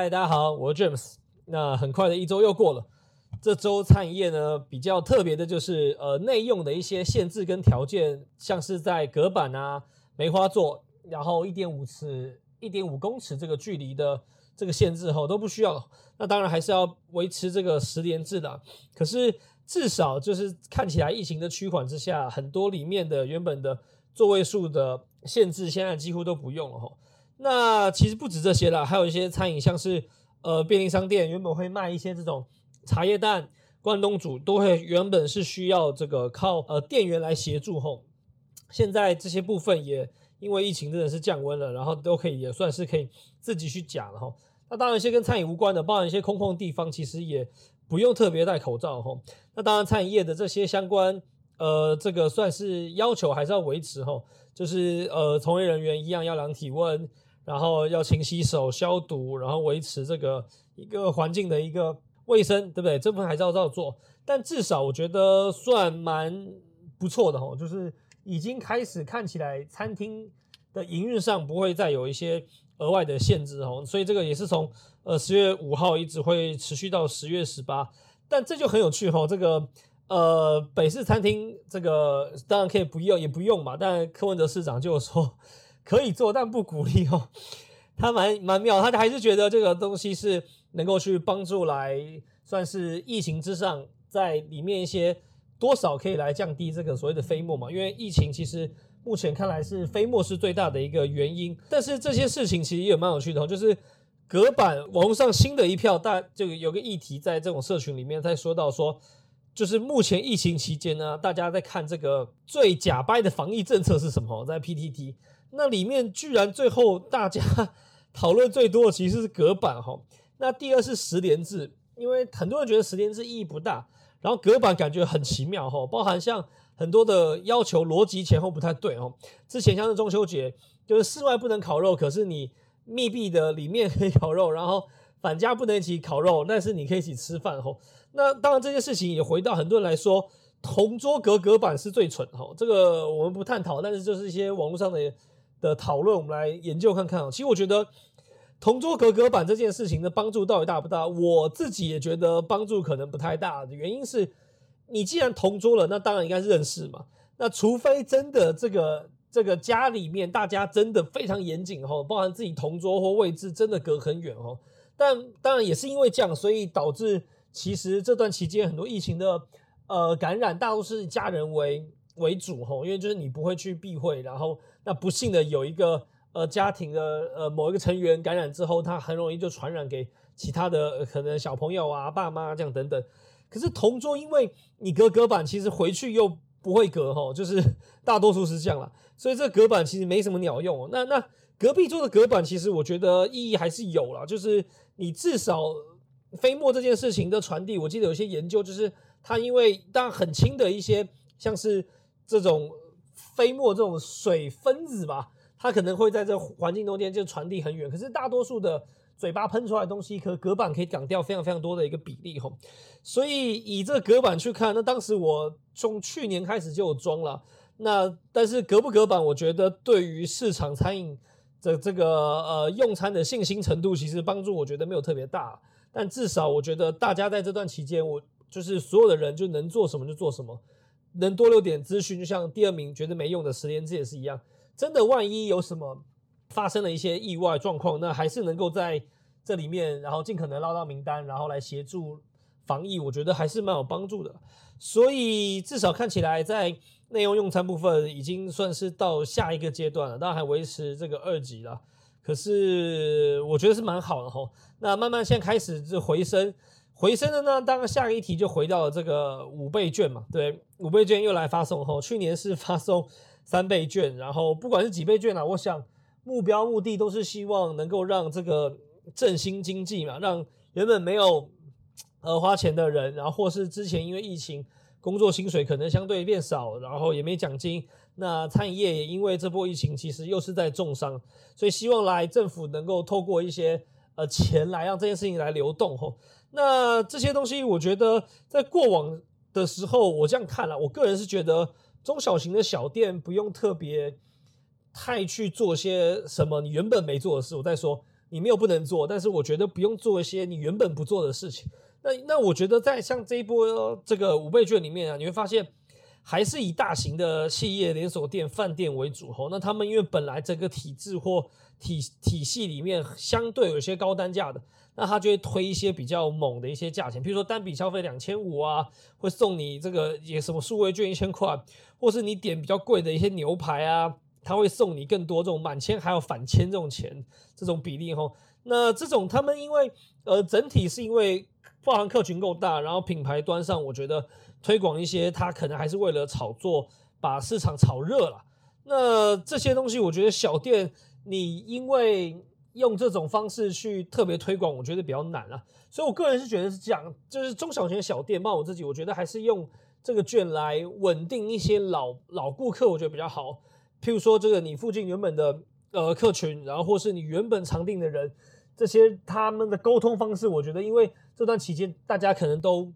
嗨，大家好，我是 James。那很快的一周又过了，这周餐饮业呢比较特别的就是呃内用的一些限制跟条件，像是在隔板啊、梅花座，然后一点五尺、一点五公尺这个距离的这个限制后都不需要。那当然还是要维持这个十连制的，可是至少就是看起来疫情的趋缓之下，很多里面的原本的座位数的限制现在几乎都不用了吼。那其实不止这些啦，还有一些餐饮，像是呃便利商店原本会卖一些这种茶叶蛋、关东煮，都会原本是需要这个靠呃店员来协助吼。现在这些部分也因为疫情真的是降温了，然后都可以也算是可以自己去讲了吼。那当然一些跟餐饮无关的，包含一些空旷地方，其实也不用特别戴口罩吼。那当然餐饮业的这些相关呃这个算是要求还是要维持吼，就是呃从业人员一样要量体温。然后要勤洗手、消毒，然后维持这个一个环境的一个卫生，对不对？这部分还是要照做。但至少我觉得算蛮不错的吼，就是已经开始看起来餐厅的营运上不会再有一些额外的限制吼。所以这个也是从呃十月五号一直会持续到十月十八。但这就很有趣哈，这个呃北市餐厅这个当然可以不用也不用嘛，但柯文哲市长就说。可以做，但不鼓励哦。他蛮蛮妙，他还是觉得这个东西是能够去帮助来算是疫情之上，在里面一些多少可以来降低这个所谓的飞沫嘛。因为疫情其实目前看来是飞沫是最大的一个原因。但是这些事情其实也蛮有趣的，就是隔板网络上新的一票大就有个议题在这种社群里面在说到说，就是目前疫情期间呢，大家在看这个最假掰的防疫政策是什么，在 PTT。那里面居然最后大家 讨论最多的其实是隔板哈，那第二是十连制，因为很多人觉得十连制意义不大，然后隔板感觉很奇妙哈，包含像很多的要求逻辑前后不太对哦。之前像是中秋节，就是室外不能烤肉，可是你密闭的里面可以烤肉，然后反家不能一起烤肉，但是你可以一起吃饭哦。那当然这件事情也回到很多人来说，同桌隔隔板是最蠢哈，这个我们不探讨，但是就是一些网络上的。的讨论，我们来研究看看啊。其实我觉得同桌隔隔板这件事情的帮助到底大不大？我自己也觉得帮助可能不太大。的原因是，你既然同桌了，那当然应该是认识嘛。那除非真的这个这个家里面大家真的非常严谨哈，包含自己同桌或位置真的隔很远哦。但当然也是因为这样，所以导致其实这段期间很多疫情的呃感染，大多是家人为。为主吼，因为就是你不会去避讳，然后那不幸的有一个呃家庭的呃某一个成员感染之后，他很容易就传染给其他的可能小朋友啊、爸妈这样等等。可是同桌，因为你隔隔板，其实回去又不会隔吼，就是 大多数是这样了，所以这隔板其实没什么鸟用。那那隔壁桌的隔板，其实我觉得意义还是有了，就是你至少飞沫这件事情的传递，我记得有些研究就是它因为当很轻的一些像是。这种飞沫这种水分子吧，它可能会在这环境中间就传递很远。可是大多数的嘴巴喷出来的东西，可隔板可以挡掉非常非常多的一个比例吼。所以以这隔板去看，那当时我从去年开始就有装了。那但是隔不隔板，我觉得对于市场餐饮的这个呃用餐的信心程度，其实帮助我觉得没有特别大。但至少我觉得大家在这段期间，我就是所有的人就能做什么就做什么。能多留点资讯，就像第二名觉得没用的十连制也是一样。真的，万一有什么发生了一些意外状况，那还是能够在这里面，然后尽可能捞到名单，然后来协助防疫，我觉得还是蛮有帮助的。所以至少看起来，在内容用餐部分已经算是到下一个阶段了，当然还维持这个二级了。可是我觉得是蛮好的吼。那慢慢现在开始就回升。回升的呢，当然下一题就回到了这个五倍券嘛，对，五倍券又来发送吼，去年是发送 三倍券，然后不管是几倍券啊，我想目标目的都是希望能够让这个振兴经济嘛，让原本没有呃花钱的人，然后或是之前因为疫情工作薪水可能相对变少，然后也没奖金，那餐饮业也因为这波疫情其实又是在重伤，所以希望来政府能够透过一些呃钱来让这件事情来流动吼。那这些东西，我觉得在过往的时候，我这样看了，我个人是觉得中小型的小店不用特别太去做些什么你原本没做的事。我在说，你没有不能做，但是我觉得不用做一些你原本不做的事情。那那我觉得在像这一波这个五倍券里面啊，你会发现还是以大型的企业连锁店、饭店为主吼。那他们因为本来这个体制或体体系里面相对有些高单价的，那他就会推一些比较猛的一些价钱，比如说单笔消费两千五啊，会送你这个也什么数位券一千块，或是你点比较贵的一些牛排啊，他会送你更多这种满千还有返千这种钱这种比例吼。那这种他们因为呃整体是因为包含客群够大，然后品牌端上我觉得推广一些，他可能还是为了炒作，把市场炒热了。那这些东西我觉得小店。你因为用这种方式去特别推广，我觉得比较难啊，所以我个人是觉得是这样，就是中小型的小店，包括我自己，我觉得还是用这个券来稳定一些老老顾客，我觉得比较好。譬如说，这个你附近原本的呃客群，然后或是你原本常订的人，这些他们的沟通方式，我觉得因为这段期间大家可能都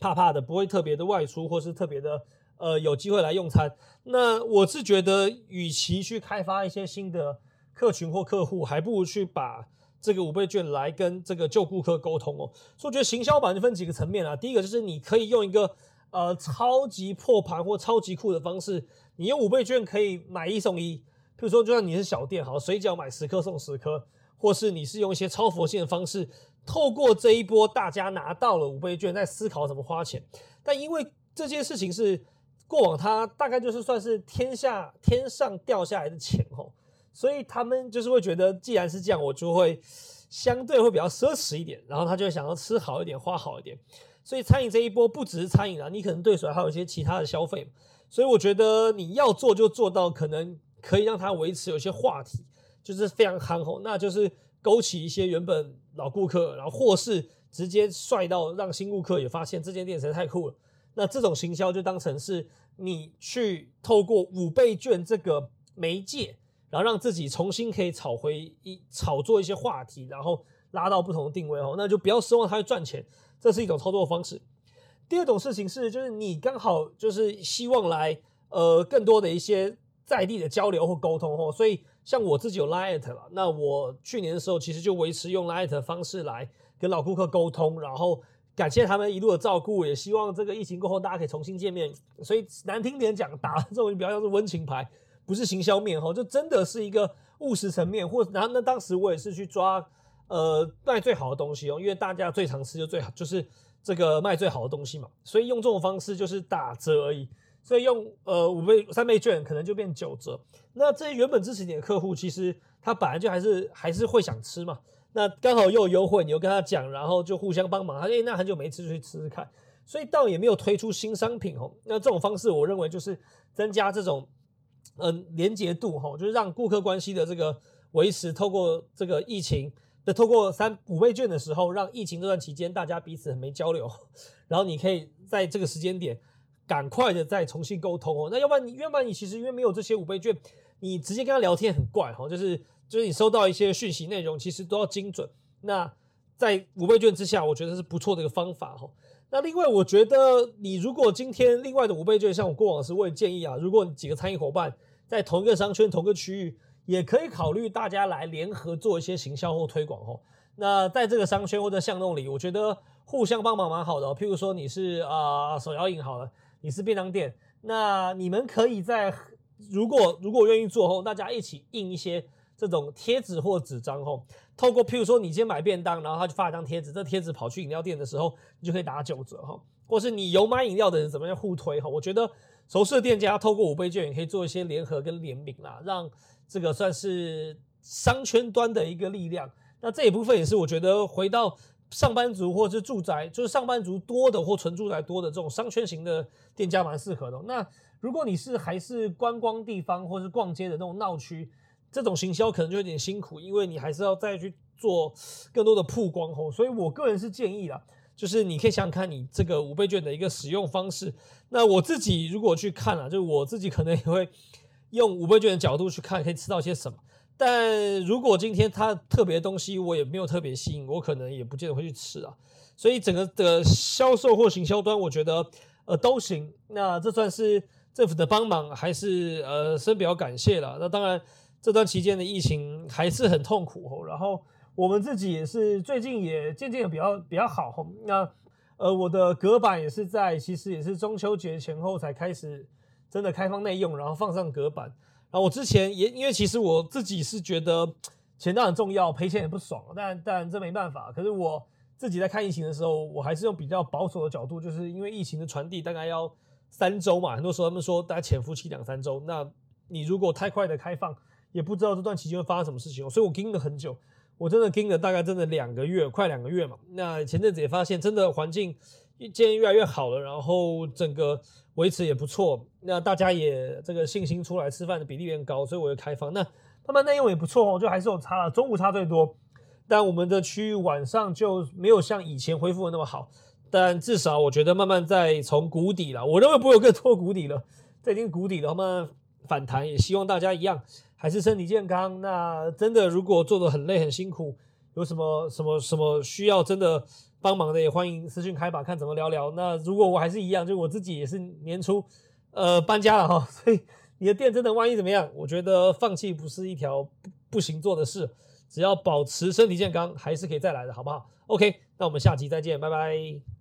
怕怕的，不会特别的外出，或是特别的呃有机会来用餐。那我是觉得，与其去开发一些新的。客群或客户，还不如去把这个五倍券来跟这个旧顾客沟通哦。所以我觉得行销版就分几个层面啊。第一个就是你可以用一个呃超级破盘或超级酷的方式，你用五倍券可以买一送一。比如说，就算你是小店，好水饺买十颗送十颗，或是你是用一些超佛性的方式，透过这一波大家拿到了五倍券，在思考怎么花钱。但因为这件事情是过往，它大概就是算是天下天上掉下来的钱哦。所以他们就是会觉得，既然是这样，我就会相对会比较奢侈一点，然后他就想要吃好一点，花好一点。所以餐饮这一波不只是餐饮啊，你可能对手还有一些其他的消费。所以我觉得你要做就做到，可能可以让它维持有些话题，就是非常憨厚，那就是勾起一些原本老顾客，然后或是直接帅到让新顾客也发现这间店实在太酷了。那这种行销就当成是你去透过五倍券这个媒介。然后让自己重新可以炒回一炒作一些话题，然后拉到不同的定位哦，那就不要奢望它会赚钱，这是一种操作方式。第二种事情是，就是你刚好就是希望来呃更多的一些在地的交流或沟通哦，所以像我自己有 Lite 了，那我去年的时候其实就维持用 Lite 的方式来跟老顾客沟通，然后感谢他们一路的照顾，也希望这个疫情过后大家可以重新见面。所以难听点讲，打这种比较像是温情牌。不是行销面哈，就真的是一个务实层面，或然后那当时我也是去抓呃卖最好的东西哦，因为大家最常吃就最好就是这个卖最好的东西嘛，所以用这种方式就是打折而已，所以用呃五倍三倍券可能就变九折。那这些原本支持你的客户，其实他本来就还是还是会想吃嘛，那刚好又有优惠，你又跟他讲，然后就互相帮忙，他哎那很久没吃就去吃吃看，所以倒也没有推出新商品哦。那这种方式我认为就是增加这种。嗯，连结度哈，就是让顾客关系的这个维持，透过这个疫情那，透过三五倍券的时候，让疫情这段期间大家彼此很没交流，然后你可以在这个时间点赶快的再重新沟通哦。那要不然你，要不然你其实因为没有这些五倍券，你直接跟他聊天很怪哈，就是就是你收到一些讯息内容，其实都要精准。那在五倍券之下，我觉得是不错的一个方法哈。那另外，我觉得你如果今天另外的五倍券，像我过往时，我也建议啊，如果你几个餐饮伙伴在同一个商圈、同个区域，也可以考虑大家来联合做一些行销或推广哦。那在这个商圈或者巷弄里，我觉得互相帮忙蛮好的哦。譬如说你是啊手摇饮好了，你是便当店，那你们可以在如果如果愿意做后，大家一起印一些。这种贴纸或纸张吼，透过譬如说你今天买便当，然后他就发一张贴纸，这贴纸跑去饮料店的时候，你就可以打九折哈。或是你有买饮料的人怎么样互推哈？我觉得熟识的店家透过五倍券也可以做一些联合跟联名啦，让这个算是商圈端的一个力量。那这一部分也是我觉得回到上班族或者是住宅，就是上班族多的或纯住宅多的这种商圈型的店家蛮适合的。那如果你是还是观光地方或是逛街的那种闹区。这种行销可能就有点辛苦，因为你还是要再去做更多的曝光吼，所以我个人是建议啦，就是你可以想想看你这个五倍券的一个使用方式。那我自己如果去看了，就我自己可能也会用五倍券的角度去看，可以吃到些什么。但如果今天它特别东西我也没有特别吸引，我可能也不见得会去吃啊。所以整个的销售或行销端，我觉得呃都行。那这算是政府的帮忙，还是呃深表感谢了？那当然。这段期间的疫情还是很痛苦哦，然后我们自己也是最近也渐渐的比较比较好哦。那呃，我的隔板也是在其实也是中秋节前后才开始真的开放内用，然后放上隔板。啊我之前也因为其实我自己是觉得钱当然重要，赔钱也不爽，但但这没办法。可是我自己在看疫情的时候，我还是用比较保守的角度，就是因为疫情的传递大概要三周嘛，很多时候他们说大概潜伏期两三周，那你如果太快的开放。也不知道这段期间会发生什么事情，所以我盯了很久，我真的盯了大概真的两个月，快两个月嘛。那前阵子也发现，真的环境渐越来越好了，然后整个维持也不错，那大家也这个信心出来，吃饭的比例变高，所以我就开放。那慢慢内容也不错哦，就还是有差了，中午差最多，但我们的区域晚上就没有像以前恢复的那么好，但至少我觉得慢慢在从谷底了，我认为不会有更多谷底了，这已经谷底了，慢慢反弹，也希望大家一样。还是身体健康。那真的，如果做的很累很辛苦，有什么什么什么需要真的帮忙的，也欢迎私信开吧，看怎么聊聊。那如果我还是一样，就我自己也是年初呃搬家了哈，所以你的店真的万一怎么样，我觉得放弃不是一条不行做的事，只要保持身体健康，还是可以再来的，好不好？OK，那我们下期再见，拜拜。